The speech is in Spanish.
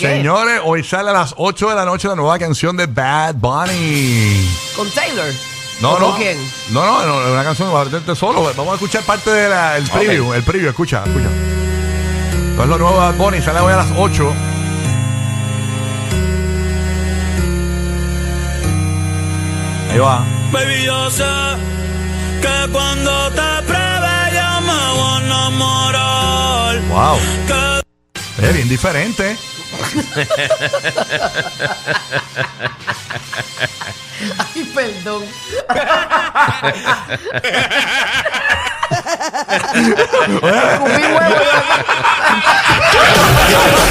Señores, hoy sale a las 8 de la noche la nueva canción de Bad Bunny. ¿Con Taylor? No, ¿O no. con quién? No, no, no, es una canción de solo. Vamos a escuchar parte del preview. El preview, escucha, escucha. Entonces lo nuevo de Bad Bunny sale hoy a las 8. Ahí va. Baby, yo sé que cuando te pruebe yo me voy a enamorar. Wow. Que Es bien diferente. Ay, perdón.